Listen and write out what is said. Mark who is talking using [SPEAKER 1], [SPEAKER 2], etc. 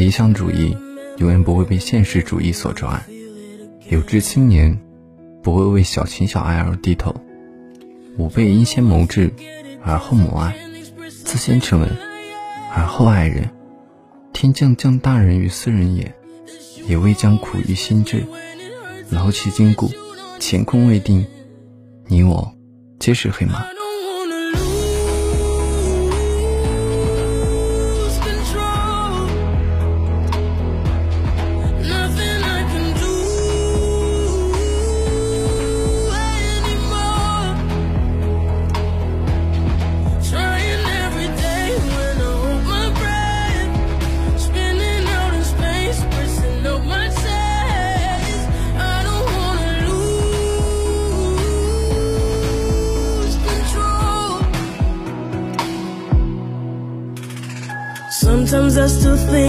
[SPEAKER 1] 理想主义永远不会被现实主义所抓。有志青年不会为小情小爱而低头。吾辈应先谋志，而后谋爱；自先沉稳，而后爱人。天将降大任于斯人也，也未将苦于心志。劳其筋骨，乾坤未定，你我皆是黑马。Sometimes I still think